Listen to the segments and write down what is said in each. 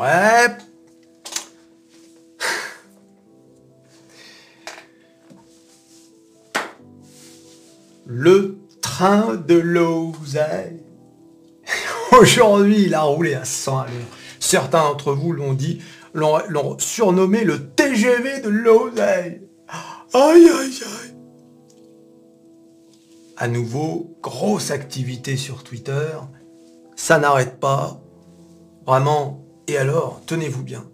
Ouais. Le train de l'oseille. Aujourd'hui, il a roulé à 100 à l'heure. Certains d'entre vous l'ont dit, l'ont surnommé le TGV de l'oseille. Aïe, aïe, aïe. À nouveau, grosse activité sur Twitter. Ça n'arrête pas. Vraiment. Et alors, tenez-vous bien.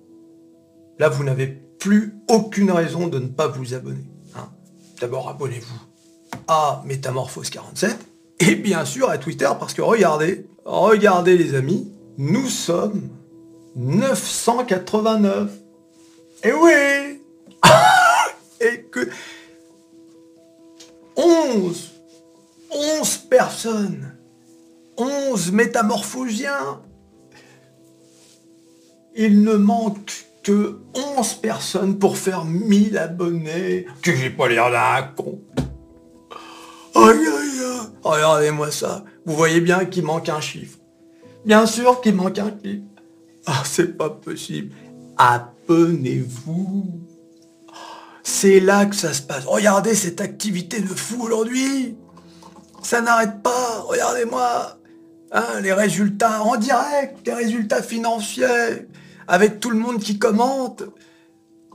Là, vous n'avez plus aucune raison de ne pas vous abonner. Hein. D'abord, abonnez-vous à Métamorphose 47 et bien sûr à Twitter parce que regardez, regardez les amis, nous sommes 989. Et oui Et que 11 11 personnes 11 métamorphosiens Il ne manque que 11 personnes pour faire 1000 abonnés. Que j'ai pas l'air d'un con. Aïe aïe aïe Regardez-moi ça. Vous voyez bien qu'il manque un chiffre. Bien sûr qu'il manque un chiffre. Ah, c'est pas possible. Abonnez-vous. C'est là que ça se passe. Regardez cette activité de fou aujourd'hui. Ça n'arrête pas. Regardez-moi. Hein, les résultats en direct, les résultats financiers, avec tout le monde qui commente.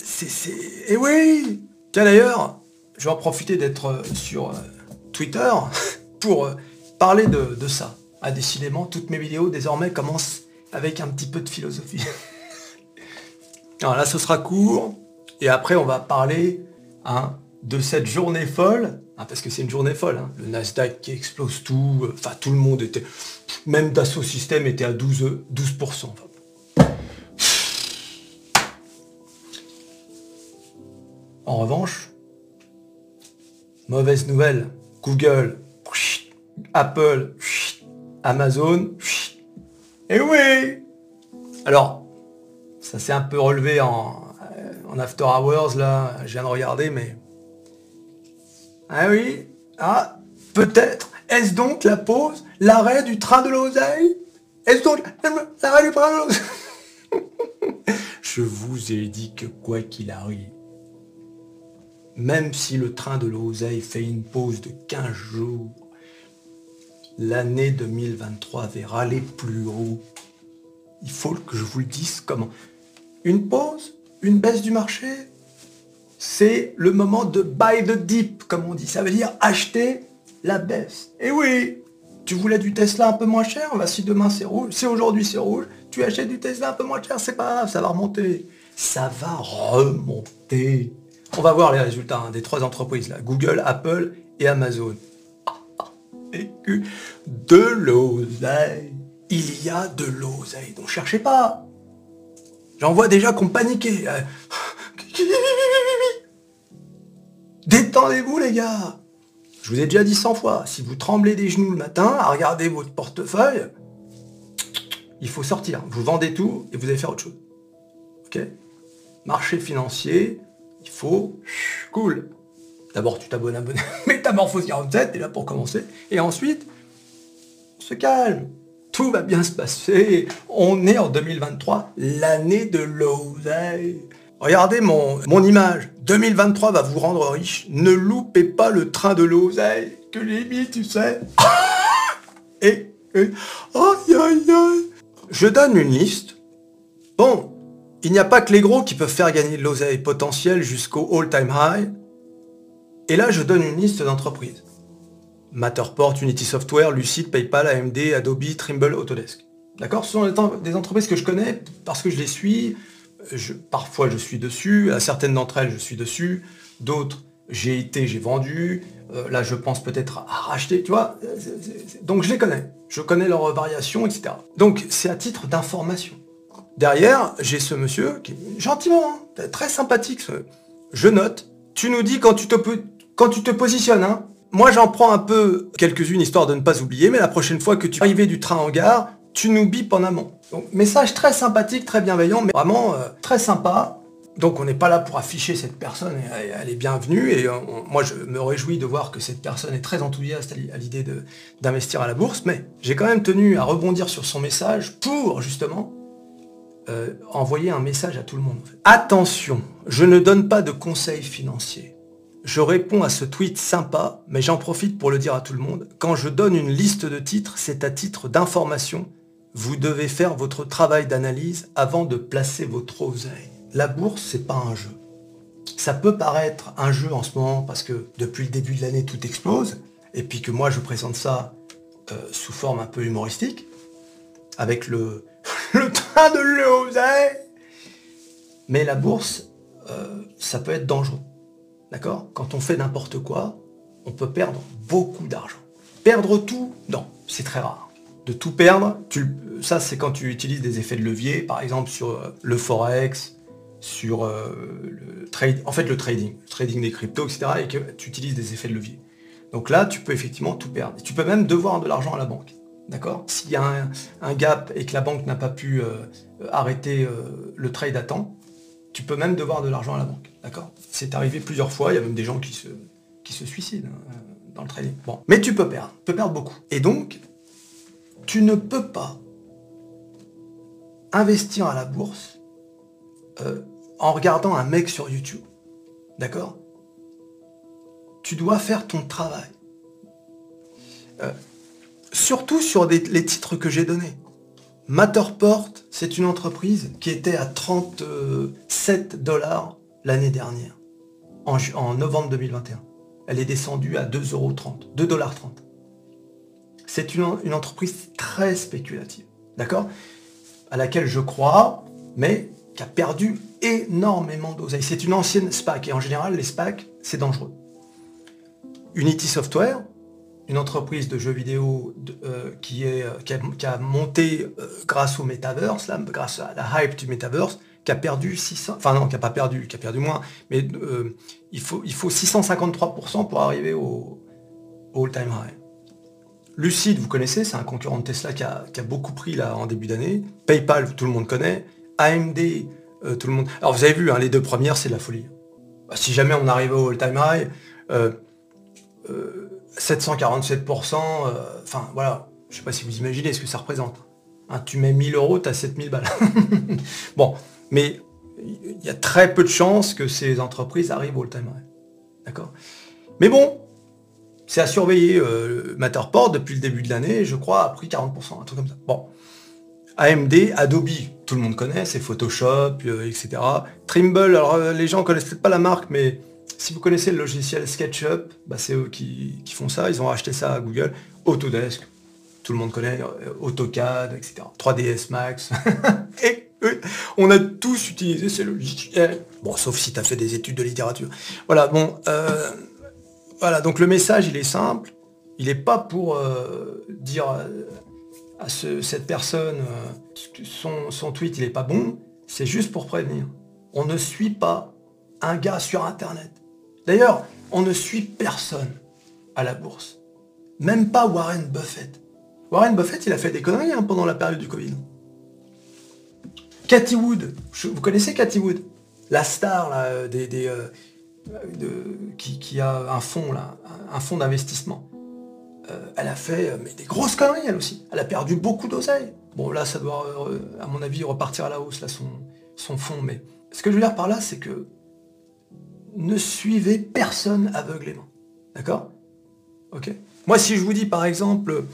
C'est... Et eh oui Tiens d'ailleurs, je vais en profiter d'être sur euh, Twitter pour euh, parler de, ça. Ah, décidément, toutes mes vidéos désormais commencent avec un petit peu de philosophie. Alors là, ce sera court. Et après, on va parler hein, de cette journée folle. Hein, parce que c'est une journée folle. Hein. Le Nasdaq qui explose tout. Euh, enfin, tout le monde était... Même Dassault Systèmes était à 12, 12%. En revanche, mauvaise nouvelle, Google, Apple, Amazon, et oui. Alors, ça s'est un peu relevé en, en after hours, là, je viens de regarder, mais... Ah oui Ah, peut-être Est-ce donc la pause L'arrêt du train de l'oseille? Est-ce donc l'arrêt du train de l'oseille? Je vous ai dit que quoi qu'il arrive, même si le train de l'oseille fait une pause de 15 jours, l'année 2023 verra les plus hauts. Il faut que je vous le dise comment. Une pause, une baisse du marché, c'est le moment de buy the dip, comme on dit. Ça veut dire acheter la baisse. Et oui, tu voulais du Tesla un peu moins cher, bah, si demain c'est rouge, si aujourd'hui c'est rouge, tu achètes du Tesla un peu moins cher, c'est pas grave, ça va remonter. Ça va remonter. On va voir les résultats hein, des trois entreprises là, Google, Apple et Amazon de l'oseille. Il y a de l'oseille, donc cherchez pas. J'en vois déjà qu'on paniquait. Détendez-vous les gars. Je vous ai déjà dit 100 fois, si vous tremblez des genoux le matin à regarder votre portefeuille, il faut sortir. Vous vendez tout et vous allez faire autre chose. Ok? Marché financier, il faut cool. D'abord, tu t'abonnes à Métamorphose 47, et là pour commencer. Et ensuite, on se calme. Tout va bien se passer. On est en 2023, l'année de l'oseille. Regardez mon, mon image. 2023 va vous rendre riche. Ne loupez pas le train de l'oseille que j'ai mis, tu sais. et, et aïe. Je donne une liste. Bon, il n'y a pas que les gros qui peuvent faire gagner de l'oseille potentiel jusqu'au all-time high. Et là, je donne une liste d'entreprises. Matterport, Unity Software, Lucid, PayPal, AMD, Adobe, Trimble, Autodesk. D'accord? Ce sont des entreprises que je connais parce que je les suis. parfois, je suis dessus. À certaines d'entre elles, je suis dessus. D'autres, j'ai été, j'ai vendu. Euh, là, je pense peut-être à racheter, tu vois? Donc, je les connais. Je connais leurs variations, etc. Donc, c'est à titre d'information. Derrière, j'ai ce monsieur qui est gentiment, hein, très sympathique. Je note. Tu nous dis quand tu te, quand tu te positionnes, hein, moi j'en prends un peu quelques-unes histoire de ne pas oublier, mais la prochaine fois que tu arrives du train en gare, tu nous bipes en amont. Donc message très sympathique, très bienveillant, mais vraiment euh, très sympa. Donc on n'est pas là pour afficher cette personne, elle, est bienvenue et euh, moi je me réjouis de voir que cette personne est très enthousiaste à l'idée d'investir à la bourse, mais j'ai quand même tenu à rebondir sur son message pour justement euh, envoyer un message à tout le monde. Attention, je ne donne pas de conseils financiers. Je réponds à ce tweet sympa, mais j'en profite pour le dire à tout le monde. Quand je donne une liste de titres, c'est à titre d'information. Vous devez faire votre travail d'analyse avant de placer votre oseille. La bourse, c'est pas un jeu. Ça peut paraître un jeu en ce moment parce que depuis le début de l'année, tout explose, et puis que moi, je présente ça euh, sous forme un peu humoristique, avec le, le train de l'oseille. Mais la bourse, euh, ça peut être dangereux. D'accord? Quand on fait n'importe quoi, on peut perdre beaucoup d'argent. Perdre tout, non, c'est très rare. De tout perdre, ça c'est quand tu utilises des effets de levier, par exemple sur euh, le forex, sur euh, le trade, en fait le trading, le trading des cryptos, etc. et que tu utilises des effets de levier. Donc là, tu peux effectivement tout perdre. tu peux même devoir de l'argent à la banque. D'accord S'il y a un, gap et que la banque n'a pas pu euh, arrêter le trade à temps, tu peux même devoir de l'argent à la banque. D'accord C'est arrivé plusieurs fois, il y a même des gens qui se, qui se suicident hein, dans le trading. Bon. Mais tu peux perdre, tu peux perdre beaucoup. Et donc, tu ne peux pas investir à la bourse euh, en regardant un mec sur YouTube. D'accord Tu dois faire ton travail. Surtout sur les titres que j'ai donnés. Matterport, c'est une entreprise qui était à 37 dollars l'année dernière, en, novembre 2021. Elle est descendue à 2,30 euros, 2,30 dollars. C'est une, entreprise très spéculative, d'accord? À laquelle je crois, mais qui a perdu énormément d'oseille. C'est une ancienne SPAC, et en général, les SPAC, c'est dangereux. Unity Software, une entreprise de jeux vidéo euh, qui, est, qui, a, monté euh, grâce au metaverse, là, grâce à la hype du metaverse, qui a perdu 600, enfin non, qui n'a pas perdu, qui a perdu moins, mais euh, il, faut, il faut 653% pour arriver au, all-time high. Lucid, vous connaissez, c'est un concurrent de Tesla qui a, beaucoup pris là en début d'année. PayPal, tout le monde connaît. AMD, euh, tout le monde. Alors vous avez vu, hein, les deux premières, c'est la folie. Bah, si jamais on arrivait au all-time high, 747%, euh, enfin voilà, je sais pas si vous imaginez ce que ça représente. Hein, tu mets 1000 euros, tu as 7000 balles. bon, mais il y a très peu de chances que ces entreprises arrivent au time D'accord? Mais bon, c'est à surveiller. Euh, Matterport, depuis le début de l'année, je crois, a pris 40%, un truc comme ça. Bon. AMD, Adobe, tout le monde connaît, c'est Photoshop, euh, etc. Trimble, alors les gens connaissent peut-être pas la marque, mais si vous connaissez le logiciel SketchUp, bah, c'est eux qui, font ça, ils ont acheté ça à Google. Autodesk, tout le monde connaît, AutoCAD, etc. 3ds Max. Et on a tous utilisé ces logiciels. Bon, sauf si tu as fait des études de littérature. Voilà, bon. Euh, voilà, donc le message, il est simple. Il n'est pas pour euh, dire à cette personne que son, son tweet, il n'est pas bon. C'est juste pour prévenir. On ne suit pas un gars sur Internet. D'ailleurs, on ne suit personne à la bourse. Même pas Warren Buffett. Warren Buffett, il a fait des conneries hein, pendant la période du Covid. Cathy Wood, vous connaissez Cathy Wood? La star là, des, euh, qui, a un fonds un fonds d'investissement. Euh, elle a fait euh, des grosses conneries elle aussi. Elle a perdu beaucoup d'oseille. Bon là ça doit à mon avis repartir à la hausse là son, son fonds. Mais ce que je veux dire par là c'est que ne suivez personne aveuglément. D'accord? Ok? Moi si je vous dis par exemple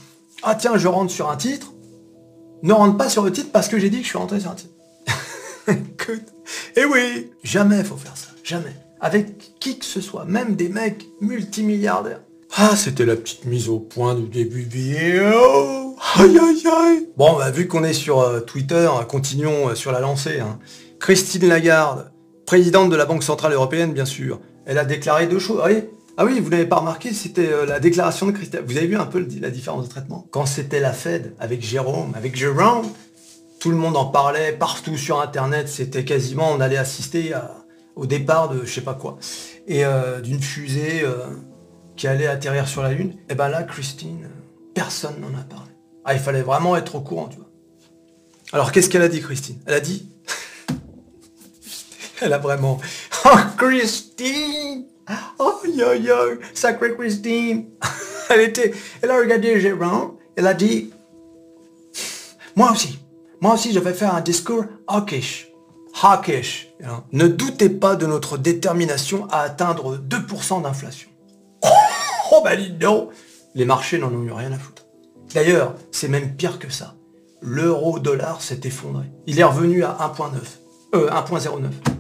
Ah tiens je rentre sur un titre, ne rentre pas sur le titre parce que j'ai dit que je suis rentré sur un titre. Écoute, eh oui, jamais faut faire ça, jamais. Avec qui que ce soit, même des mecs multimilliardaires. Ah, c'était la petite mise au point du début vidéo. Aïe aïe aïe. Bon, bah, vu qu'on est sur euh, Twitter, continuons euh, sur la lancée. Hein. Christine Lagarde, présidente de la Banque Centrale Européenne, bien sûr, elle a déclaré deux choses. Ah oui, vous n'avez pas remarqué, c'était euh, la déclaration de Christine. Vous avez vu un peu la différence de traitement? Quand c'était la Fed, avec Jérôme, avec Jérôme, tout le monde en parlait partout sur Internet. C'était quasiment, on allait assister au départ de je sais pas quoi. Et euh, d'une fusée euh, qui allait atterrir sur la Lune. Et ben là, Christine, personne n'en a parlé. Ah, il fallait vraiment être au courant, tu vois. Alors, qu'est-ce qu'elle a dit, Christine? Elle a dit... Elle a vraiment... Oh, Christine Oh, yo, yo, sacré Christine Elle était... Elle a regardé Jérôme, elle a dit... Moi aussi, Moi aussi, je vais faire un discours hawkish. Hawkish. Ne doutez pas de notre détermination à atteindre 2% d'inflation. Oh, bah dis non Les marchés n'en ont eu rien à foutre. D'ailleurs, c'est même pire que ça. L'euro-dollar s'est effondré. Il est revenu à 1.9. Euh, 1.09.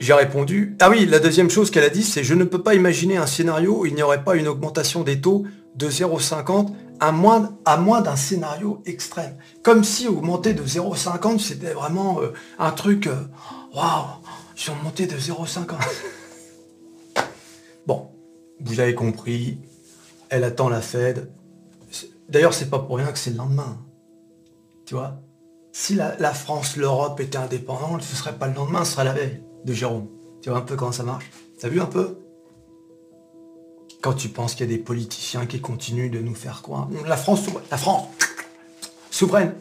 J'ai répondu, ah oui, la deuxième chose qu'elle a dit, c'est je ne peux pas imaginer un scénario où il n'y aurait pas une augmentation des taux de 0,50 à moins, à moins d'un scénario extrême. Comme si augmenter de 0,50, c'était vraiment euh, un truc, euh, waouh, ils ont monté de 0,50. bon, vous avez compris, elle attend la Fed. D'ailleurs, c'est pas pour rien que c'est le lendemain. Tu vois Si la, la France, l'Europe étaient indépendantes, ce serait pas le lendemain, ce serait la veille de Jérôme. Tu vois un peu comment ça marche? T'as vu un peu? Quand tu penses qu'il y a des politiciens qui continuent de nous faire croire. La France souveraine. La France souveraine.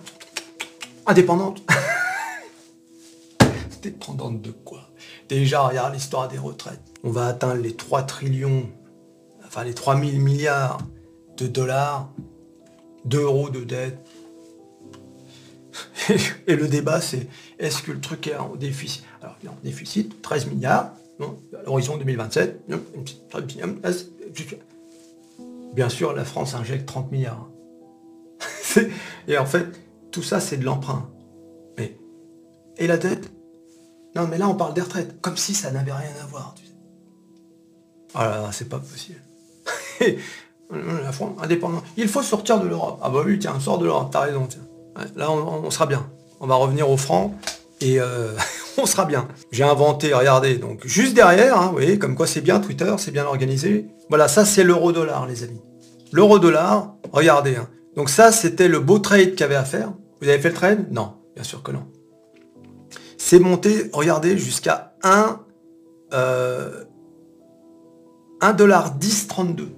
Indépendante. Dépendante de quoi? Déjà, regarde l'histoire des retraites. On va atteindre les 3 trillions, enfin les 3000 milliards de dollars, d'euros de dette. Et le débat, c'est est-ce que le truc est en déficit? Déficit, 13 milliards, à l'horizon 2027. Bien sûr, la France injecte 30 milliards. Et en fait, tout ça, c'est de l'emprunt. Mais, et la dette? Non, mais là, on parle des retraites, comme si ça n'avait rien à voir. Tu Ah c'est pas possible. la France, indépendant. Il faut sortir de l'Europe. Ah bah oui, tiens, sort de l'Europe, t'as raison, tiens. Là, on, sera bien. On va revenir au franc et euh, on sera bien. J'ai inventé, regardez, donc juste derrière, hein, vous comme quoi c'est bien Twitter, c'est bien organisé. Voilà, ça c'est l'euro-dollar, les amis. L'euro-dollar, regardez. Hein. Donc ça, c'était le beau trade qu'il y avait à faire. Vous avez fait le trade? Non, bien sûr que non. C'est monté, regardez, jusqu'à 1, euh, 1,1032.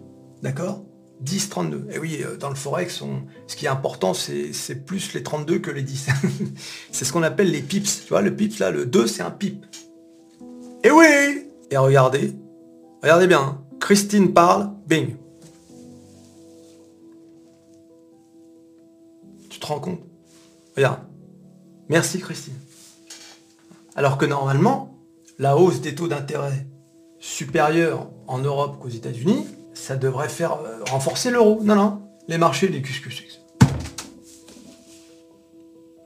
D'accord? 10, 32. Et oui, euh, dans le Forex, ce qui est important, c'est plus les 32 que les 10. c'est ce qu'on appelle les pips. Tu vois, le pips, là, le 2, c'est un pip. Et oui Et regardez, regardez bien, hein. Christine parle, bing. Tu te rends compte? Regarde. Merci Christine. Alors que normalement, la hausse des taux d'intérêt supérieure en Europe qu'aux États-Unis, ça devrait faire euh, renforcer l'euro. Non, non, les marchés, les cuscus.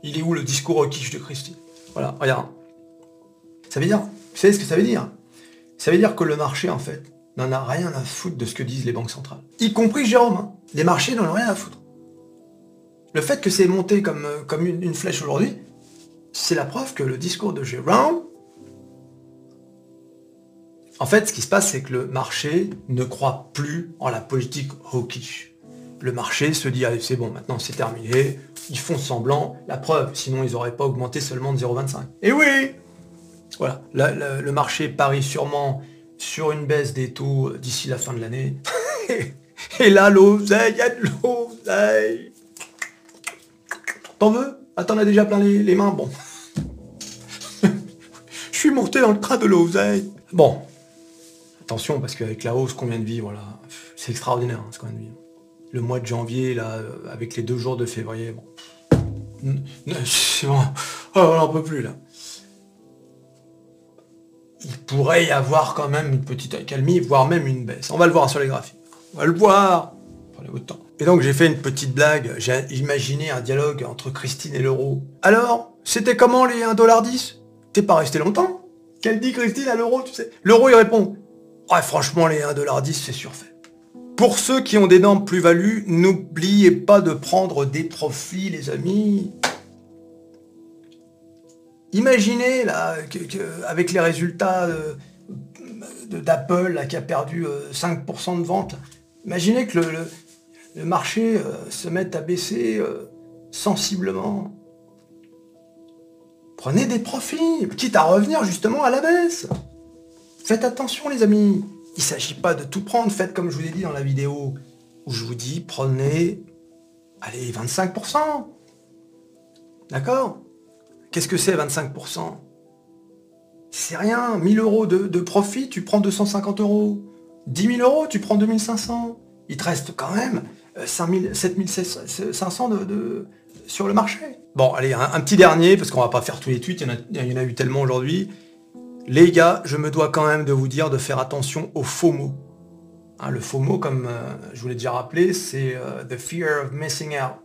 Il est où le discours au quiche de Christine? Voilà, regarde. Ça veut dire, vous savez ce que ça veut dire? Ça veut dire que le marché, en fait, n'en a rien à foutre de ce que disent les banques centrales. Y compris Jérôme. Hein. Les marchés n'en ont rien à foutre. Le fait que c'est monté comme, euh, comme une flèche aujourd'hui, c'est la preuve que le discours de Jérôme en fait, ce qui se passe, c'est que le marché ne croit plus en la politique hawkish. Le marché se dit, c'est bon, maintenant c'est terminé, ils font semblant, la preuve, sinon ils n'auraient pas augmenté seulement de 0,25. Et oui Voilà, le marché parie sûrement sur une baisse des taux d'ici la fin de l'année. Et là, l'oseille, il y a de l'oseille. T'en veux? Ah, t'en as déjà plein les, les mains? Bon. Je suis monté dans le train de l'oseille. Bon, Attention, parce qu'avec la hausse qu'on vient de vivre, là, c'est extraordinaire hein, ce qu'on vient de vivre. Le mois de janvier, là, euh, avec les deux jours de février, bon. C'est bon. Oh, on n'en peut plus, là. Il pourrait y avoir quand même une petite accalmie, voire même une baisse. On va le voir sur les graphiques. On va le voir. Prenez votre temps. Et donc j'ai fait une petite blague. J'ai imaginé un dialogue entre Christine et l'euro. Alors, c'était comment les 1,10$ T'es pas resté longtemps? Qu'elle dit Christine à l'euro, tu sais? L'euro il répond Franchement, les 1,10$, c'est surfait. Pour ceux qui ont d'énormes plus-values, n'oubliez pas de prendre des profits, les amis. Imaginez, là, avec les résultats euh, d'Apple, qui a perdu 5% euh, de vente, imaginez que le, marché euh, se mette à baisser sensiblement. Prenez des profits, quitte à revenir justement à la baisse. Faites attention les amis. Il ne s'agit pas de tout prendre. Faites comme je vous ai dit dans la vidéo où je vous dis prenez, allez, 25%. D'accord? Qu'est-ce que c'est 25% C'est rien. 1000 euros de, profit, tu prends 250 euros. 10 000 euros, tu prends 2500. Il te reste quand même 7500 euh, de, sur le marché. Bon, allez, un, petit dernier, parce qu'on va pas faire tous les tweets, il y en a, eu tellement aujourd'hui. Les gars, je me dois quand même de vous dire de faire attention aux faux mots. Hein, le faux mot, comme euh, je vous l'ai déjà rappelé, c'est euh, the fear of missing out.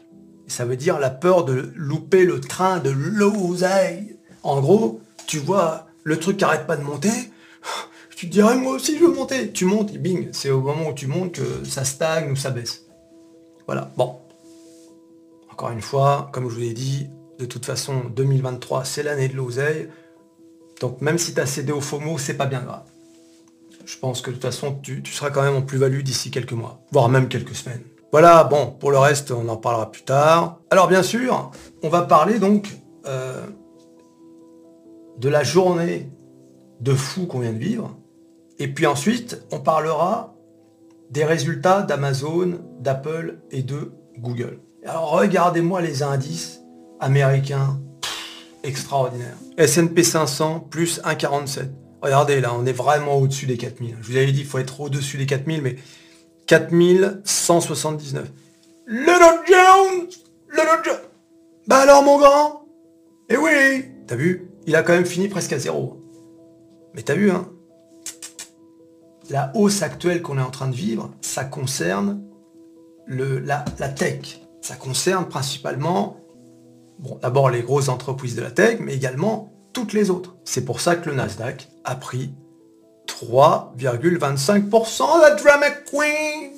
ça veut dire la peur de louper le train de l'oseille. En gros, tu vois le truc qui arrête pas de monter, tu te dirais moi aussi je veux monter. Tu montes et bing, c'est au moment où tu montes que ça stagne ou ça baisse. Voilà, bon. Encore une fois, comme je vous l'ai dit, de toute façon, 2023, c'est l'année de l'oseille. Donc même si tu as cédé au FOMO, c'est pas bien grave. Je pense que de toute façon, tu, seras quand même en plus-value d'ici quelques mois, voire même quelques semaines. Voilà, bon, pour le reste, on en parlera plus tard. Alors bien sûr, on va parler donc euh, de la journée de fou qu'on vient de vivre. Et puis ensuite, on parlera des résultats d'Amazon, d'Apple et de Google. Alors regardez-moi les indices américains extraordinaires. S&P 500 plus 1,47. Regardez là, on est vraiment au-dessus des 4000. Je vous avais dit, il faut être au-dessus des 4000, mais 4179. Le Dow Jones Le Dow Jones Bah alors mon grand? Eh oui T'as vu? Il a quand même fini presque à zéro. Mais t'as vu, hein? La hausse actuelle qu'on est en train de vivre, ça concerne le, la, la tech. Ça concerne principalement, bon, d'abord les grosses entreprises de la tech, mais également toutes les autres. C'est pour ça que le Nasdaq a pris 3,25% la Drama Queen.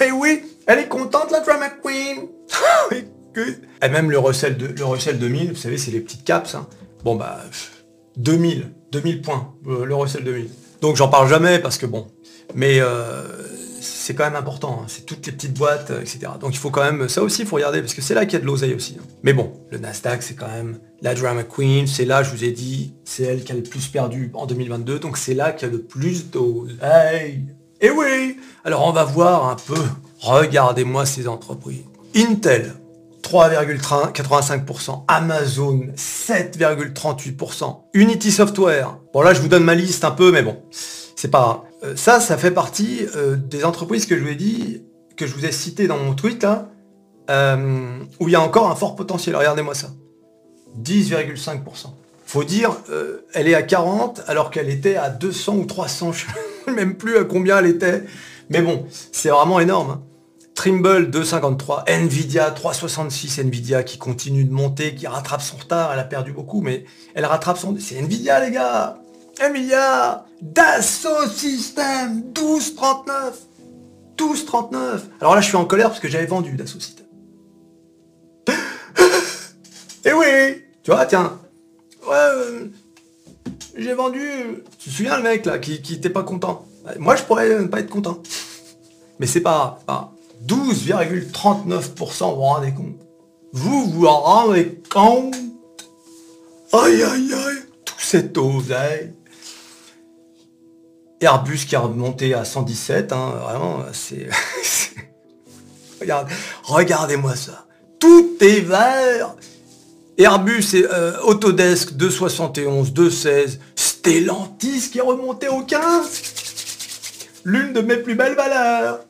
et oui, elle est contente la Drama Queen. et même le Russell, de, le Russell 2000, vous savez, c'est les petites caps. Hein. Bon bah 2000, 2000 points, le Russell 2000. Donc j'en parle jamais parce que bon, mais euh, c'est quand même important, hein. c'est toutes les petites boîtes, euh, etc. Donc il faut quand même, ça aussi il faut regarder, parce que c'est là qu'il y a de l'oseille aussi. Hein. Mais bon, le Nasdaq c'est quand même la drama queen, c'est là, je vous ai dit, c'est elle qui a le plus perdu en 2022, donc c'est là qu'il y a le plus d'oseille. Et oui Alors on va voir un peu, regardez-moi ces entreprises. Intel, 3,85%, Amazon 7,38%, Unity Software. Bon là je vous donne ma liste un peu, mais bon, c'est pas euh, ça, ça fait partie euh, des entreprises que je vous ai dit, que je vous ai cité dans mon tweet, euh, où il y a encore un fort potentiel. Regardez-moi ça. 10,5%. Faut dire, elle est à 40 alors qu'elle était à 200 ou 300, je ne sais même plus à combien elle était. Mais bon, c'est vraiment énorme. Hein. Trimble 2,53, Nvidia 3,66, Nvidia qui continue de monter, qui rattrape son retard, elle a perdu beaucoup, mais elle rattrape son... C'est Nvidia les gars Emilia Dassault System 12,39 12,39 Alors là, je suis en colère parce que j'avais vendu Dassault System. Eh oui Tu vois, tiens. Ouais, euh, j'ai vendu... Tu te souviens le mec là, qui, qui était pas content. Moi, je pourrais pas être content. Mais c'est pas... pas 12,39%, vous vous rendez compte. Vous vous rendez compte? Aïe aïe aïe. Tout cette oseille Airbus qui a remonté à 117, hein, vraiment, c'est... Regarde, regardez-moi ça. Tout est vert. Airbus et euh, Autodesk 271, 216, Stellantis qui est remonté au 15. L'une de mes plus belles valeurs.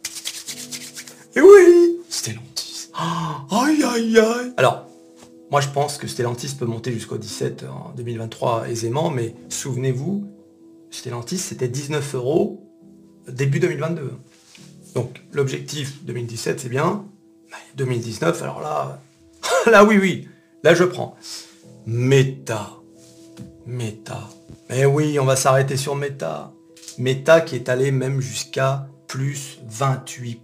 Et oui, Stellantis. aïe aïe aïe. Alors, moi je pense que Stellantis peut monter jusqu'au 17 en 2023 aisément, mais souvenez-vous, Stellantis, c'était 19 euros début 2022. Donc l'objectif 2017, c'est bien. 2019, alors là, là oui, oui, là je prends. Meta. Meta. Mais oui, on va s'arrêter sur Meta. Meta qui est allé même jusqu'à plus 28%.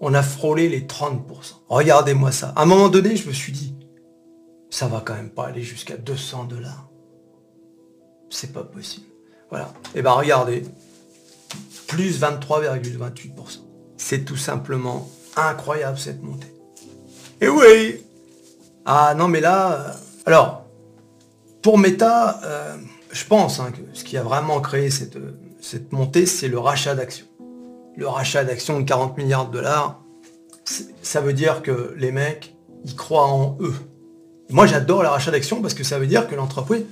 On a frôlé les 30%. Regardez-moi ça. À un moment donné, je me suis dit, ça va quand même pas aller jusqu'à 200 dollars. C'est pas possible. Voilà. Et eh ben regardez, plus 23,28%. C'est tout simplement incroyable cette montée. Et oui Ah non mais là... Euh, alors, pour Meta, euh, je pense hein, que ce qui a vraiment créé cette, cette montée, c'est le rachat d'actions. Le rachat d'actions de 40 milliards de dollars, ça veut dire que les mecs, ils croient en eux. Moi j'adore le rachat d'actions parce que ça veut dire que l'entreprise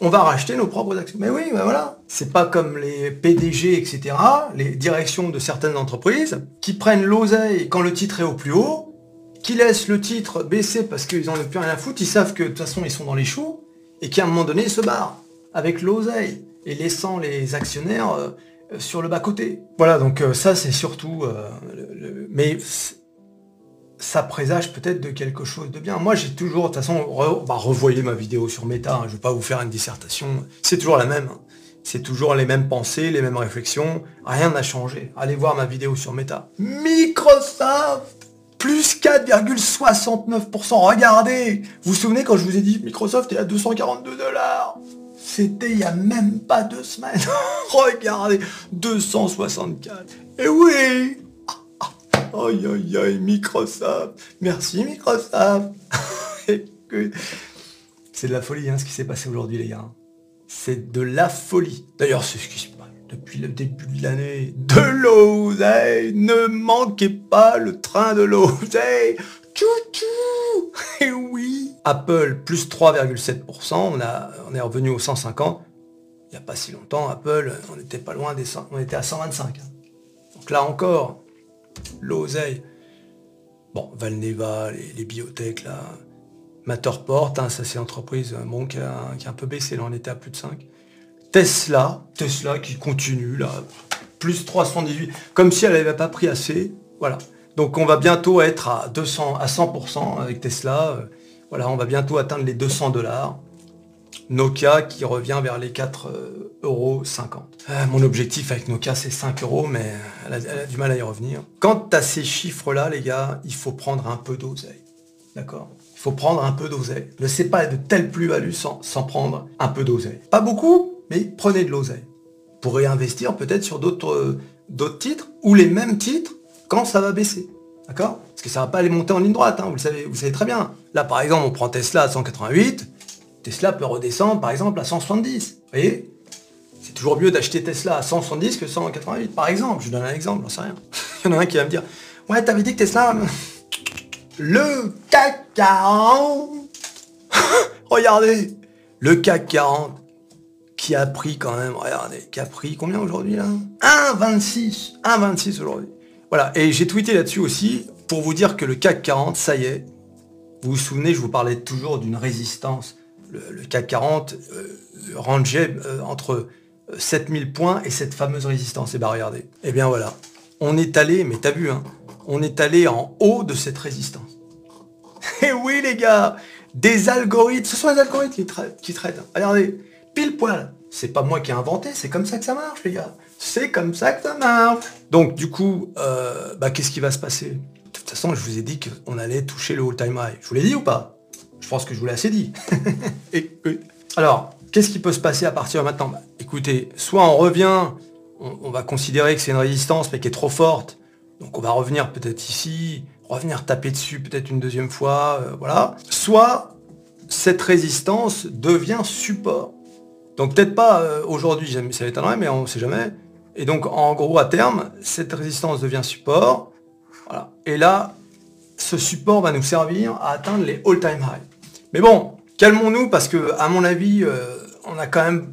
on va racheter nos propres actions. Mais oui, ben voilà. C'est pas comme les PDG, etc., les directions de certaines entreprises, qui prennent l'oseille quand le titre est au plus haut, qui laissent le titre baisser parce qu'ils n'en ont plus rien à foutre, ils savent que de toute façon ils sont dans les choux, et qu'à un moment donné ils se barrent avec l'oseille, et laissant les actionnaires euh, sur le bas-côté. Voilà, donc euh, ça c'est surtout... euh, mais ça présage peut-être de quelque chose de bien. Moi j'ai toujours, de toute façon, re- bah, revoyez ma vidéo sur Meta, hein, je ne vais pas vous faire une dissertation, c'est toujours la même. hein. C'est toujours les mêmes pensées, les mêmes réflexions, rien n'a changé. Allez voir ma vidéo sur Meta. Microsoft plus 4,69%. Regardez Vous vous souvenez quand je vous ai dit Microsoft est à 242 dollars? C'était il y a même pas deux semaines. Regardez 264. Et oui Aïe aïe aïe Microsoft Merci Microsoft C'est de la folie hein, ce qui s'est passé aujourd'hui les gars. C'est de la folie. D'ailleurs, c'est ce qui se passe depuis le début de l'année. De l'oseille Ne manquez pas le train de l'oseille Tchou-tchou Et oui Apple, plus 3,7%. On, a, on est revenu aux 150. Il n'y a pas si longtemps, Apple, on n'était pas loin des 100, on était à 125. hein. Donc là encore, l'oseille. Bon, Valneva, les, les biotech, là. Matterport, hein, ça c'est l'entreprise euh, bon, qui, a, qui a un peu baissé, là on était à plus de 5. Tesla, Tesla qui continue là, plus 318, comme si elle n'avait pas pris assez. Voilà. Donc on va bientôt être à 200, à 100% avec Tesla. Euh, Voilà, on va bientôt atteindre les 200 dollars. Nokia qui revient vers les 4,50 euros. Euh, mon objectif avec Nokia c'est 5 euros, mais elle a, du mal à y revenir. Quant à ces chiffres-là, les gars, il faut prendre un peu d'oseille. D'accord? Il faut prendre un peu d'oseille. Ne sais pas de telle plus-value sans, sans prendre un peu d'oseille. Pas beaucoup, mais prenez de l'oseille. Pour réinvestir peut-être sur d'autres euh, d'autres titres, ou les mêmes titres, quand ça va baisser. D'accord? Parce que ça va pas aller monter en ligne droite, hein, vous, le savez, vous savez très bien. Là, par exemple, on prend Tesla à 188, Tesla peut redescendre, par exemple, à 170. Vous voyez? C'est toujours mieux d'acheter Tesla à 170 que 188, par exemple. Je donne un exemple, j'en sais rien. Il y en a un qui va me dire, ouais, t'avais dit que Tesla... Le CAC 40 Regardez Le CAC 40 qui a pris quand même, regardez, qui a pris combien aujourd'hui là? 1,26 1,26 aujourd'hui. Voilà, et j'ai tweeté là-dessus aussi pour vous dire que le CAC 40, ça y est, vous vous souvenez, je vous parlais toujours d'une résistance. Le, le CAC 40 euh, rangeait euh, entre euh, 7000 points et cette fameuse résistance. Et bien regardez, et bien voilà, on est allé, mais t'as vu, hein, on est allé en haut de cette résistance. Et oui les gars, des algorithmes, ce sont les algorithmes qui traitent. Qui traitent. Regardez, pile poil. C'est pas moi qui ai inventé, c'est comme ça que ça marche les gars. C'est comme ça que ça marche. Donc du coup, euh, bah, qu'est-ce qui va se passer? De toute façon, je vous ai dit qu'on allait toucher le all-time high. Je vous l'ai dit ou pas? Je pense que je vous l'ai assez dit. Écoute. Alors, qu'est-ce qui peut se passer à partir de maintenant? Bah, Écoutez, soit on revient, on, on va considérer que c'est une résistance mais qui est trop forte. Donc on va revenir peut-être ici, revenir taper dessus peut-être une deuxième fois, euh, voilà. Soit cette résistance devient support. Donc peut-être pas euh, aujourd'hui, ça m'étonnerait, mais on ne sait jamais. Et donc en gros à terme, cette résistance devient support. Voilà. Et là, ce support va nous servir à atteindre les all-time high. Mais bon, calmons-nous parce que à mon avis, euh, on a quand même,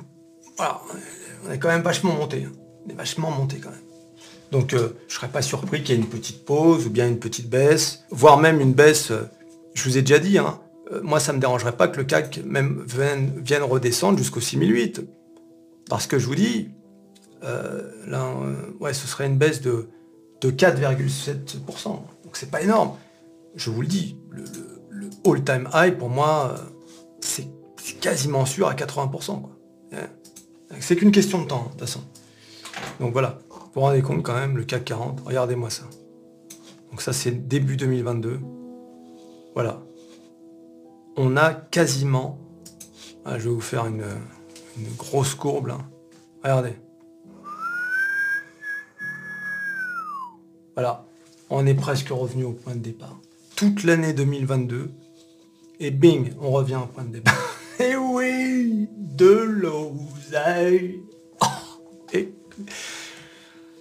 on est quand même vachement monté. hein. On est vachement monté quand même. Donc euh, je serais pas surpris qu'il y ait une petite pause ou bien une petite baisse, voire même une baisse. euh, je vous ai déjà dit, hein, euh, moi ça me dérangerait pas que le CAC même vienne, redescendre jusqu'au 6008. Parce que je vous dis, ouais, ce serait une baisse de, de 4,7%. Donc c'est pas énorme. Je vous le dis, le all-time high pour moi, euh, c'est quasiment sûr à 80%. quoi. Ouais. C'est qu'une question de temps, de toute façon. Donc voilà, vous vous rendez compte quand même, le CAC 40, regardez-moi ça. Donc ça c'est début 2022. Voilà. On a quasiment... Ah, je vais vous faire une, une grosse courbe là. Regardez. Voilà. On est presque revenu au point de départ. Toute l'année 2022. Et bing, on revient au point de départ. Et oui, de l'oseille. Et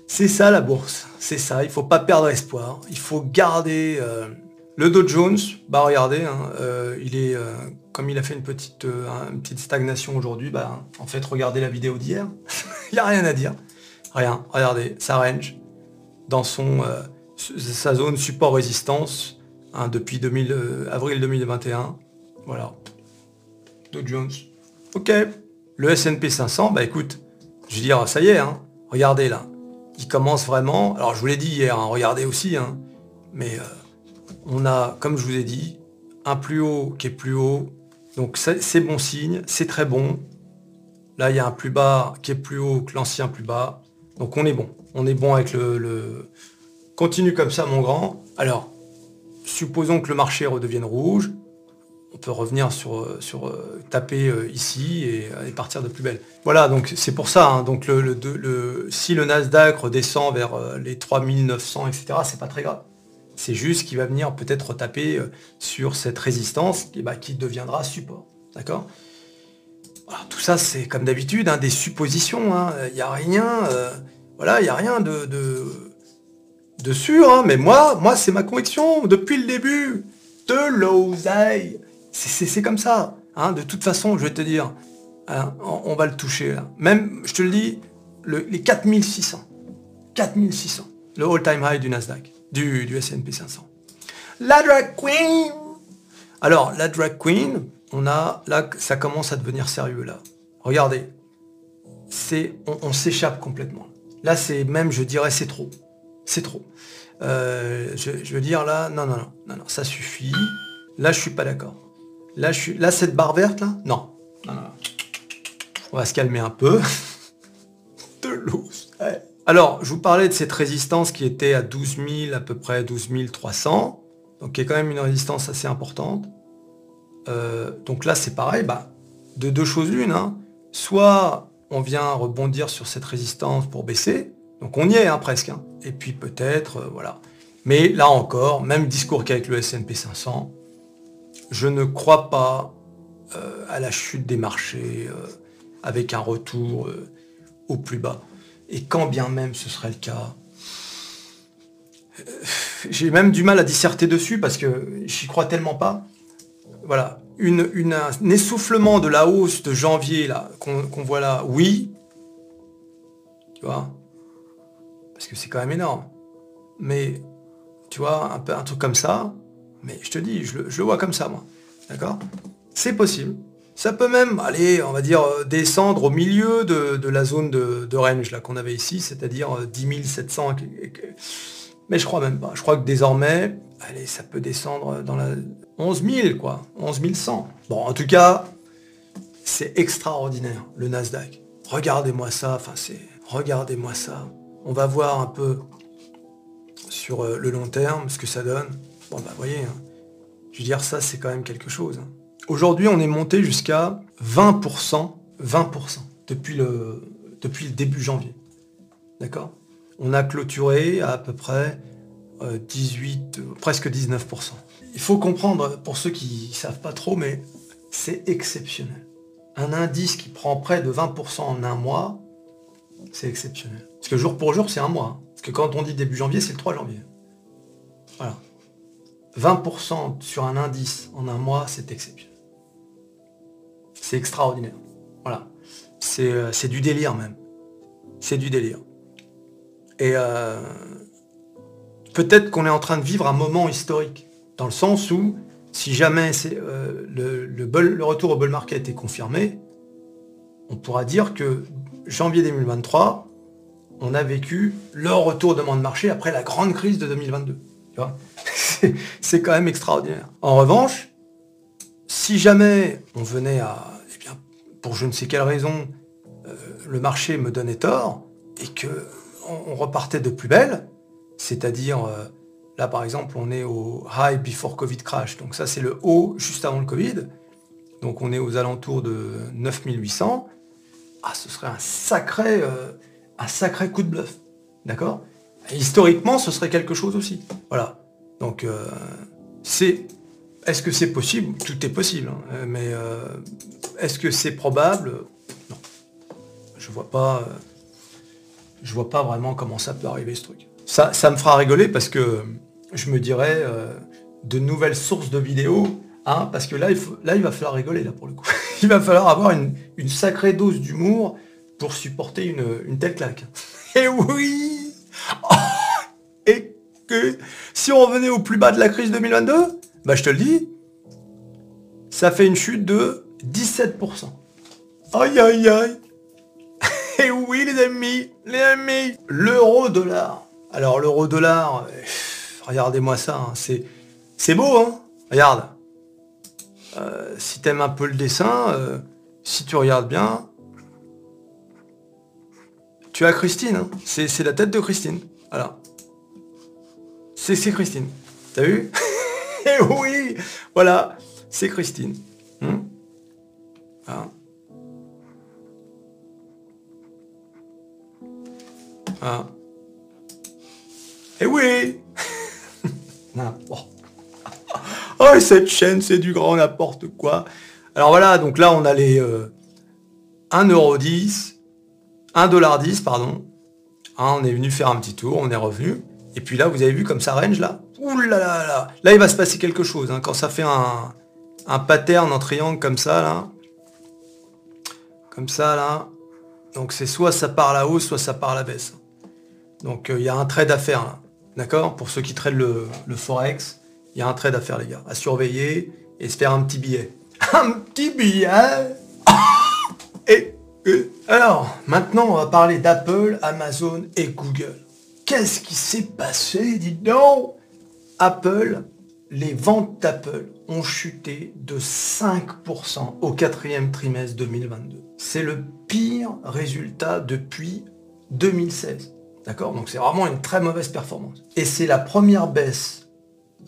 c'est ça la bourse, c'est ça, il faut pas perdre espoir, il faut garder euh, le Dow Jones, bah regardez, hein, euh, il est euh, comme il a fait une petite, une petite stagnation aujourd'hui, bah en fait regardez la vidéo d'hier, il n'y a rien à dire. Rien, regardez, ça range dans son sa zone support résistance hein, depuis 2000, avril 2021. Voilà. Dow Jones. Ok. Le S&P 500, bah écoute, je veux dire, ça y est, hein, regardez là. Il commence vraiment, alors je vous l'ai dit hier, hein, regardez aussi, mais on a, comme je vous ai dit, un plus haut qui est plus haut. Donc c'est bon signe, c'est très bon. Là, il y a un plus bas qui est plus haut que l'ancien plus bas. Donc on est bon. On est bon avec le, Continue comme ça, mon grand. Alors, supposons que le marché redevienne rouge. On peut revenir sur, sur euh, taper euh, ici et, partir de plus belle. Voilà, donc c'est pour ça. Hein. donc le, si le Nasdaq redescend vers euh, les 3900, etc., c'est pas très grave. C'est juste qu'il va venir peut-être taper euh, sur cette résistance bah, qui deviendra support. D'accord? Tout ça, c'est comme d'habitude, hein, des suppositions. Hein. Il n'y a rien, euh, voilà, il a rien de, sûr. Hein. Mais moi, moi c'est ma conviction depuis le début. De l'oseille. C'est comme ça. De toute façon, je vais te dire, on, va le toucher. Même, je te le dis, les 4600. 4600. Le all-time high du Nasdaq du, du S&P 500. La drag queen Alors, la drag queen, on a, là, ça commence à devenir sérieux, là. Regardez, c'est, on, s'échappe complètement. Là, c'est même, je dirais, c'est trop. C'est trop. Euh, je, veux dire, là, non, non, non, non, non, ça suffit. Là, je suis pas d'accord. Là, je suis, là, cette barre verte, là, non. non, non, On va se calmer un peu. de l'eau. Alors, je vous parlais de cette résistance qui était à 12 000, à peu près 12 300, donc qui est quand même une résistance assez importante. Euh, donc là, c'est pareil, bah, de deux choses l'une. Hein. Soit on vient rebondir sur cette résistance pour baisser, donc on y est hein, presque. Hein. Et puis peut-être, euh, voilà. Mais là encore, même discours qu'avec le S&P 500, je ne crois pas euh, à la chute des marchés avec un retour au plus bas. Et quand bien même ce serait le cas, euh, j'ai même du mal à disserter dessus parce que j'y crois tellement pas. Voilà, un essoufflement de la hausse de janvier là qu'on voit là, oui, tu vois, parce que c'est quand même énorme. Mais tu vois, un, peu, un truc comme ça, mais je te dis, je le vois comme ça, moi. D'accord? C'est possible. Ça peut même aller, on va dire, euh, descendre au milieu de, la zone de, range là qu'on avait ici, c'est-à-dire 10 700. Mais je crois même pas. Je crois que désormais, allez, ça peut descendre dans la 11 000, quoi. 11 100. Bon, en tout cas, c'est extraordinaire, le Nasdaq. Regardez-moi ça, enfin c'est... Regardez-moi ça. On va voir un peu sur euh, le long terme ce que ça donne. Bon, bah, voyez, hein. je veux dire, ça, c'est quand même quelque chose. Hein. Aujourd'hui, on est monté jusqu'à 20%, 20% depuis le, début janvier. D'accord? On a clôturé à, à peu près 18, euh, presque 19%. Il faut comprendre, pour ceux qui ne savent pas trop, mais c'est exceptionnel. Un indice qui prend près de 20% en un mois, c'est exceptionnel. Parce que jour pour jour, c'est un mois. Hein. Parce que quand on dit début janvier, c'est le 3 janvier. Voilà. 20% sur un indice en un mois, c'est exceptionnel. C'est extraordinaire. Voilà. Euh, c'est du délire même. C'est du délire. Et euh, peut-être qu'on est en train de vivre un moment historique, dans le sens où, si jamais euh, le, le, retour au bull market est confirmé, on pourra dire que janvier 2023, on a vécu le retour de marché après la grande crise de 2022. C'est quand même extraordinaire. En revanche, si jamais on venait à pour je ne sais quelle raison, euh, le marché me donnait tort et que on, repartait de plus belle, c'est-à-dire euh, là par exemple on est au high before Covid crash, donc ça c'est le haut juste avant le Covid, donc on est aux alentours de 9800, ah ce serait un sacré, euh, un sacré coup de bluff, d'accord? Historiquement ce serait quelque chose aussi, voilà. Donc c'est est-ce que c'est possible? Tout est possible, hein. mais est-ce que c'est probable? Non. Je vois pas. Euh, je vois pas vraiment comment ça peut arriver ce truc. Ça, ça me fera rigoler parce que je me dirais euh, de nouvelles sources de vidéos, hein, parce que là il, faut, là, il va falloir rigoler là pour le coup. il va falloir avoir une, sacrée dose d'humour pour supporter une, telle claque. Et oui oh, Et si on revenait au plus bas de la crise 2022, bah je te le dis, ça fait une chute de 17%. Aïe aïe aïe Et oui les amis, les amis L'euro-dollar. Alors l'euro-dollar, euh, regardez-moi ça, hein, c'est, c'est beau, hein Regarde. Euh, si t'aimes un peu le dessin, euh, si tu regardes bien, tu as Christine, c'est, la tête de Christine. Voilà. C'est, Christine. T'as vu? Eh oui Voilà, c'est Christine. Hmm? Ah. Ah. Eh oui Oh, cette chaîne, c'est du grand n'importe quoi. Alors voilà, donc là, on a les euh, 1,10€, 1,10$, pardon. Hein, on est venu faire un petit tour, on est revenu. Et puis là, vous avez vu comme ça range là Ouh là là là Là, il va se passer quelque chose. Hein, quand ça fait un, un pattern en triangle comme ça, là. Comme ça, là. Donc c'est soit ça part à la hausse, soit ça part la baisse. Donc euh, il y a un trade à faire là. D'accord? Pour ceux qui traitent le, Forex, il y a un trade à faire les gars. À surveiller et se faire un petit billet. Un petit billet Et alors, maintenant on va parler d'Apple, Amazon et Google. Qu'est-ce qui s'est passé, dites donc? Apple, les ventes d'Apple ont chuté de 5% au quatrième trimestre 2022. C'est le pire résultat depuis 2016. D'accord? Donc c'est vraiment une très mauvaise performance. Et c'est la première baisse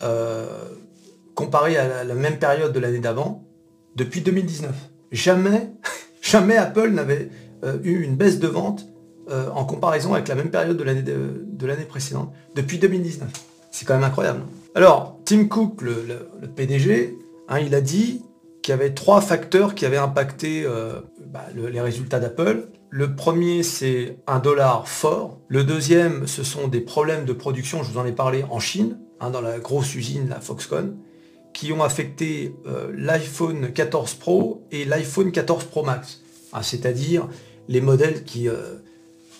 euh, comparée à la, même période de l'année d'avant depuis 2019. Jamais, jamais Apple n'avait eu une baisse de vente euh, en comparaison avec la même période de l'année de, l'année précédente depuis 2019. C'est quand même incroyable. Alors, Tim Cook, le, PDG, hein, il a dit qu'il y avait trois facteurs qui avaient impacté bah, les résultats d'Apple. Le premier, c'est un dollar fort. Le deuxième, ce sont des problèmes de production, je vous en ai parlé, en Chine, hein, dans la grosse usine, la Foxconn, qui ont affecté euh, l'iPhone 14 Pro et l'iPhone 14 Pro Max. Hein, c'est-à-dire les modèles qui, euh,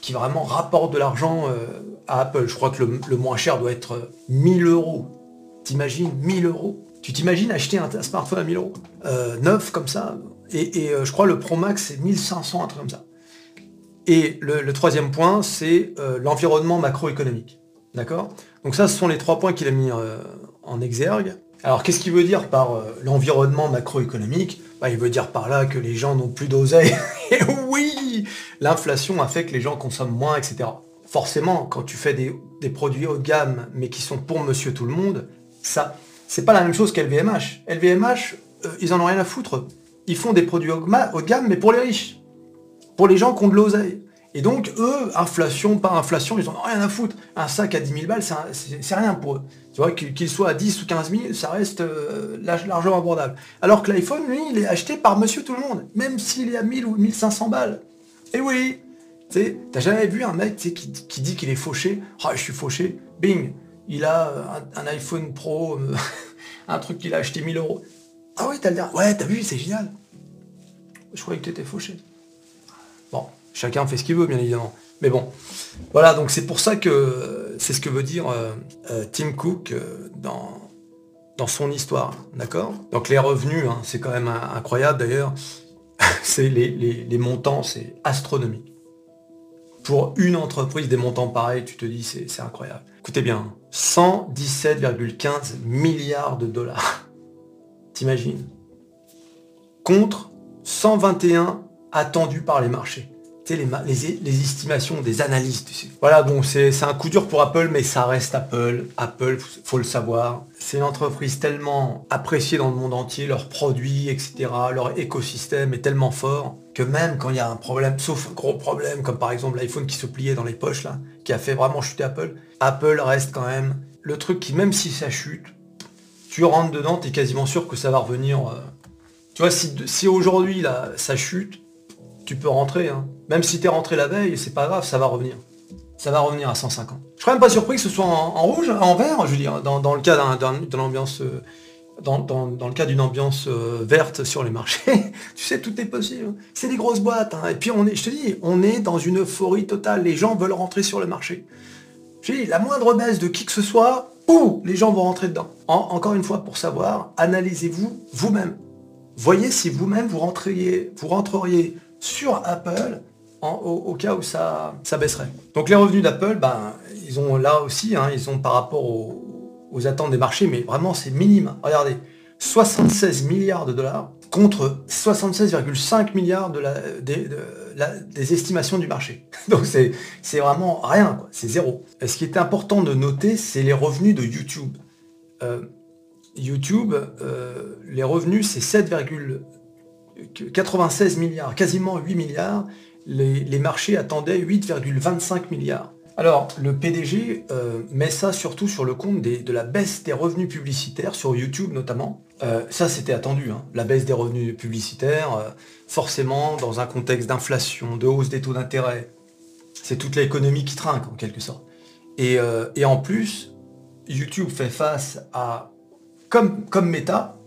qui vraiment rapportent de l'argent euh, à Apple. Je crois que le, moins cher doit être 1000 euros. T'imagines 1000 euros Tu t'imagines acheter un, smartphone à 1000 euros Neuf comme ça Et, je crois le Pro Max, c'est 1500, un truc comme ça. Et le, troisième point, c'est euh, l'environnement macroéconomique. D'accord? Donc ça, ce sont les trois points qu'il a mis euh, en exergue. Alors qu'est-ce qu'il veut dire par euh, l'environnement macroéconomique? Bah, Il veut dire par là que les gens n'ont plus d'oseille. Oui L'inflation a fait que les gens consomment moins, etc. Forcément, quand tu fais des, produits haut de gamme, mais qui sont pour monsieur tout le monde, ça, c'est pas la même chose qu'LVMH. LVMH, ils en ont rien à foutre. Ils font des produits haut de gamme, mais pour les riches pour les gens qui ont de l'oseille. Et donc, eux, inflation, pas inflation, ils ont rien à foutre. Un sac à 10 000 balles, c'est rien pour eux. Tu vois, qu'il soit à 10 ou 15 000, ça reste euh, largement abordable. Alors que l'iPhone, lui, il est acheté par monsieur tout le monde, même s'il est à 1000 ou 1500 balles. Et oui, t'as jamais vu un mec qui, dit qu'il est fauché? Ah, je suis fauché. Bing, il a euh, un, iPhone Pro, euh, un truc qu'il a acheté 1000 euros. Ah ouais, t'as le Ouais, t'as vu, c'est génial. Je croyais que t'étais fauché. Bon, chacun fait ce qu'il veut, bien évidemment. Mais bon, voilà, donc c'est pour ça que c'est ce que veut dire euh, Tim Cook dans, dans son histoire, d'accord? Donc les revenus, hein, c'est quand même incroyable d'ailleurs. c'est les, montants, c'est astronomique. Pour une entreprise, des montants pareils, tu te dis, c'est incroyable. Écoutez bien, 117,15 milliards de dollars. T'imagines? Contre 121 attendu par les marchés. Tu sais, les, estimations des analystes. Voilà, bon, c'est un coup dur pour Apple, mais ça reste Apple. Apple, faut le savoir. C'est une entreprise tellement appréciée dans le monde entier, leurs produits, etc., leur écosystème est tellement fort que même quand il y a un problème, sauf un gros problème, comme par exemple l'iPhone qui se pliait dans les poches, là, qui a fait vraiment chuter Apple, Apple reste quand même le truc qui, même si ça chute, tu rentres dedans, tu es quasiment sûr que ça va revenir. Euh, tu vois, si, si aujourd'hui, là, ça chute, tu peux rentrer. Hein. Même si tu es rentré la veille, c'est pas grave, ça va revenir. Ça va revenir à 150. Je serais même pas surpris que ce soit en, rouge, en vert, je veux dire, dans, le cas d'une ambiance euh, verte sur les marchés, tu sais, tout est possible. C'est des grosses boîtes. Hein. Et puis, on est, je te dis, on est dans une euphorie totale. Les gens veulent rentrer sur le marché. Je dis, la moindre baisse de qui que ce soit, ou les gens vont rentrer dedans. encore une fois, pour savoir, analysez-vous vous-même. Voyez si vous-même vous vous rentreriez sur Apple au, cas où ça, ça baisserait. Donc les revenus d'Apple, ben, ils ont là aussi, hein, ils ont par rapport aux, attentes des marchés, mais vraiment c'est minime. Regardez, 76 milliards de dollars contre 76,5 milliards de la, des, estimations du marché. Donc c'est vraiment rien, c'est zéro. ce qui est important de noter, c'est les revenus de YouTube. Euh, YouTube, euh, les revenus, c'est 7,96 milliards, quasiment 8 milliards. Les, marchés attendaient 8,25 milliards. Alors, le PDG euh, met ça surtout sur le compte de la baisse des revenus publicitaires, sur YouTube notamment. Euh, ça, c'était attendu, hein. la baisse des revenus publicitaires, forcément dans un contexte d'inflation, de hausse des taux d'intérêt. C'est toute l'économie qui trinque, en quelque sorte. et en plus, YouTube fait face à comme, comme méta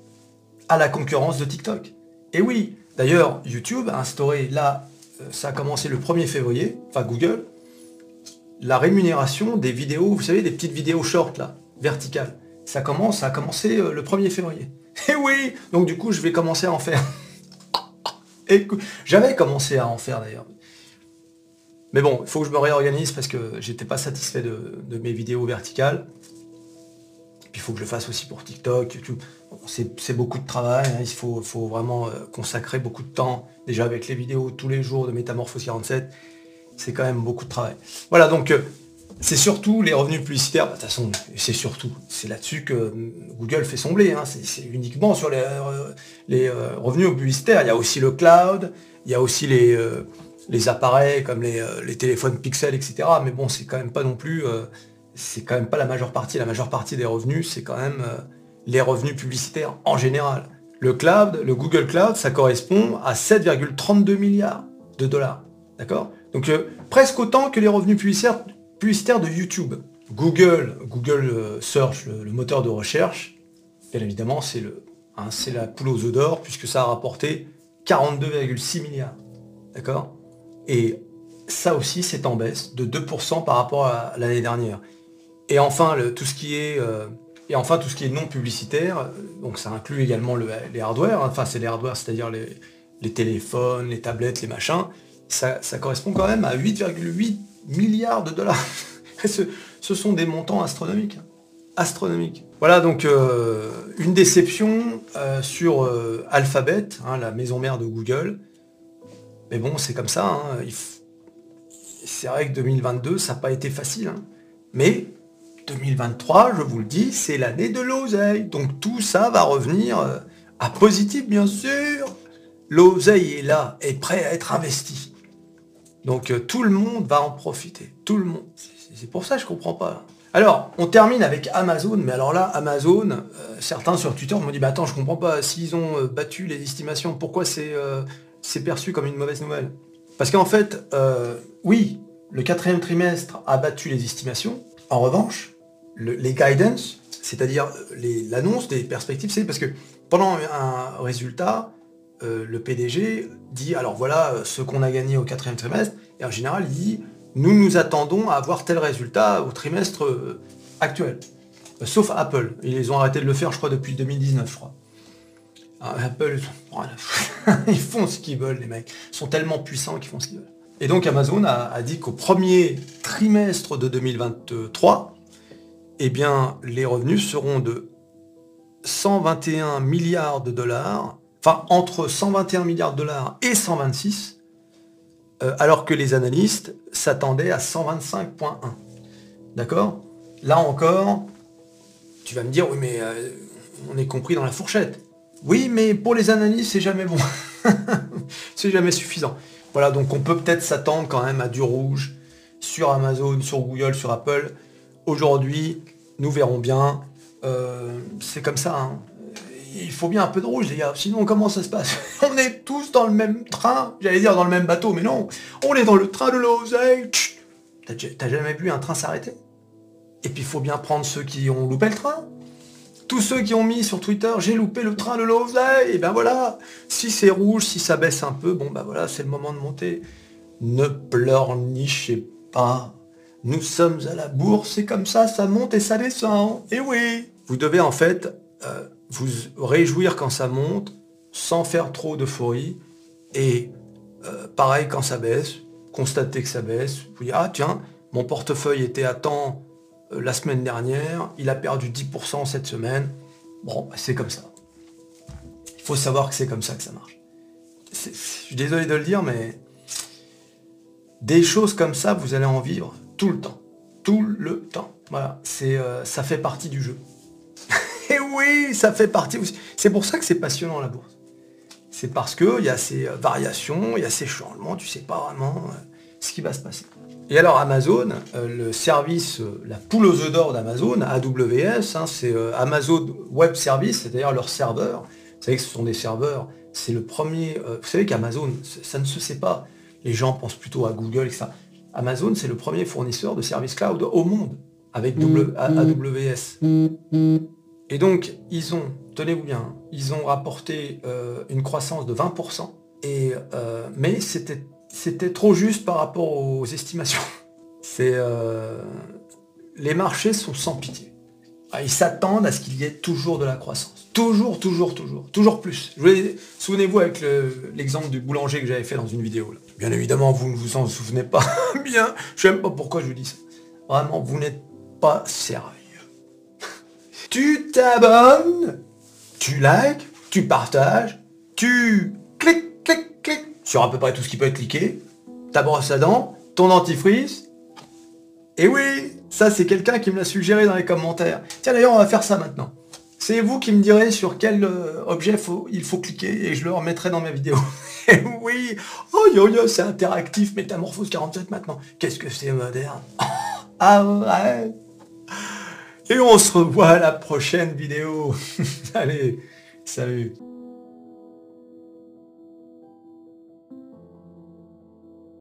à la concurrence de TikTok. Et oui, d'ailleurs, YouTube a instauré, là, euh, ça a commencé le 1er février, enfin Google, la rémunération des vidéos, vous savez, des petites vidéos short, là, verticales. Ça commence, ça a commencé euh, le 1er février. Et oui, donc du coup, je vais commencer à en faire. J'avais commencé à en faire d'ailleurs. Mais bon, il faut que je me réorganise parce que j'étais pas satisfait de mes vidéos verticales il faut que je le fasse aussi pour TikTok, c'est beaucoup de travail, hein. il faut, vraiment euh, consacrer beaucoup de temps, déjà avec les vidéos tous les jours de Métamorphose 47, c'est quand même beaucoup de travail. Voilà, donc euh, c'est surtout les revenus publicitaires, bah, de toute façon, c'est surtout, c'est là-dessus que euh, Google fait son blé, hein. c'est uniquement sur les, revenus publicitaires. Il y a aussi le cloud, il y a aussi les, les appareils comme les, les, téléphones Pixel, etc. Mais bon, c'est quand même pas non plus c'est quand même pas la majeure partie. La majeure partie des revenus, c'est quand même euh, les revenus publicitaires en général. Le cloud, le Google Cloud, ça correspond à 7,32 milliards de dollars. D'accord? Donc euh, presque autant que les revenus publicitaires, publicitaires de YouTube. Google, Google euh, Search, le, moteur de recherche, bien évidemment, c'est le, hein, c'est la poule aux œufs d'or, puisque ça a rapporté 42,6 milliards. D'accord? Et ça aussi, c'est en baisse de 2% par rapport à l'année dernière. Et enfin, tout ce qui est euh, et enfin tout ce qui est non publicitaire, donc ça inclut également les hardware, hein. enfin c'est les hardware, c'est-à-dire les, téléphones, les tablettes, les machins, ça, correspond quand même à 8,8 milliards de dollars. ce, sont des montants astronomiques. Hein. Astronomiques. Voilà donc euh, une déception euh, sur Alphabet, hein, la maison mère de Google. Mais bon, c'est comme ça. C'est vrai que 2022, ça n'a pas été facile. Mais 2023, je vous le dis, c'est l'année de l'oseille. Donc tout ça va revenir euh, à positif, bien sûr. L'oseille est là, est prêt à être investi. Donc euh, tout le monde va en profiter. Tout le monde. C'est pour ça que je comprends pas. Alors, on termine avec Amazon, mais alors là, Amazon, euh, certains sur Twitter m'ont dit, bah attends, je comprends pas, s'ils ont battu les estimations, pourquoi c'est perçu comme une mauvaise nouvelle? Parce qu'en fait, oui, le quatrième trimestre a battu les estimations. En revanche, les guidance, c'est-à-dire l'annonce des perspectives, c'est parce que pendant un résultat, euh, le PDG dit alors voilà euh, ce qu'on a gagné au quatrième trimestre, et en général il dit nous nous attendons à avoir tel résultat au trimestre euh, actuel. sauf Apple, ils ont arrêté de le faire je crois depuis 2019 je crois. Ah, Apple, ils font ce qu'ils veulent les mecs, ils sont tellement puissants qu'ils font ce qu'ils veulent. Et donc Amazon a dit qu'au premier trimestre de 2023, eh bien, les revenus seront de 121 milliards de dollars, enfin entre 121 milliards de dollars et 126, euh, alors que les analystes s'attendaient à 125.1. D'accord? Là encore, tu vas me dire, oui mais euh, on est compris dans la fourchette. Oui, mais pour les analystes, c'est jamais bon. c'est jamais suffisant. Voilà, donc on peut peut-être s'attendre quand même à du rouge sur Amazon, sur Google, sur Apple. Aujourd'hui, nous verrons bien. Euh, c'est comme ça. Hein. Il faut bien un peu de rouge, les gars. Sinon, comment ça se passe? On est tous dans le même train. J'allais dire dans le même bateau, mais non. On est dans le train de l'oseille. T'as jamais vu un train s'arrêter? Et puis, il faut bien prendre ceux qui ont loupé le train. Tous ceux qui ont mis sur Twitter, j'ai loupé le train de l'oseille. Et ben voilà. Si c'est rouge, si ça baisse un peu, bon ben voilà, c'est le moment de monter. Ne pleurnichez pas Nous sommes à la bourse, c'est comme ça, ça monte et ça descend. Et oui Vous devez en fait euh, vous réjouir quand ça monte, sans faire trop d'euphorie. Et euh, pareil quand ça baisse, constatez que ça baisse. Vous dites, ah tiens, mon portefeuille était à temps euh, la semaine dernière, il a perdu 10% cette semaine. Bon, bah, c'est comme ça. Il faut savoir que c'est comme ça que ça marche. Je suis désolé de le dire, mais des choses comme ça, vous allez en vivre tout le temps. Tout le temps. Voilà, c'est, euh, ça fait partie du jeu. Et oui, ça fait partie aussi. C'est pour ça que c'est passionnant la bourse. C'est parce qu'il y a ces euh, variations, il y a ces changements, tu sais pas vraiment euh, ce qui va se passer. Et alors Amazon, le service, la poule aux œufs d'or d'Amazon, AWS, hein, c'est Amazon Web Service, c'est-à-dire leur serveur. Vous savez que ce sont des serveurs. C'est le premier. vous savez qu'Amazon, ça ne se sait pas. Les gens pensent plutôt à Google, etc. Amazon, c'est le premier fournisseur de services cloud au monde avec mm. AWS. Mm. Et donc, ils ont, tenez-vous bien, ils ont rapporté euh, une croissance de 20%, et, euh, mais c'était, trop juste par rapport aux estimations. C'est, euh, les marchés sont sans pitié. Ah, ils s'attendent à ce qu'il y ait toujours de la croissance. Toujours, toujours, toujours. Toujours plus. Souvenez-vous avec l'exemple du boulanger que j'avais fait dans une vidéo. Bien évidemment, vous ne vous en souvenez pas bien. Je sais pas pourquoi je vous dis ça. Vraiment, vous n'êtes pas sérieux. tu t'abonnes, tu likes, tu partages, tu cliques, cliques, cliques sur à peu près tout ce qui peut être cliqué, ta brosse à dents, ton dentifrice. Et oui, ça c'est quelqu'un qui me l'a suggéré dans les commentaires. Tiens d'ailleurs, on va faire ça maintenant. C'est vous qui me direz sur quel euh, objet il faut cliquer et je le remettrai dans ma vidéo. oui, oh yo yo, c'est interactif, Métamorphose 47 maintenant. Qu'est-ce que c'est moderne Ah ouais Et on se revoit à la prochaine vidéo. Allez, salut